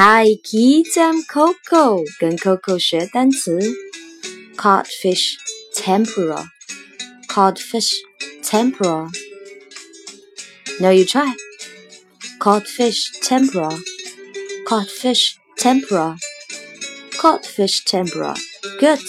Hi kids, I'm Coco，跟 Coco 学单词。Codfish tempura, codfish tempura. Now you try. Codfish tempura, codfish tempura, codfish tempura. Good.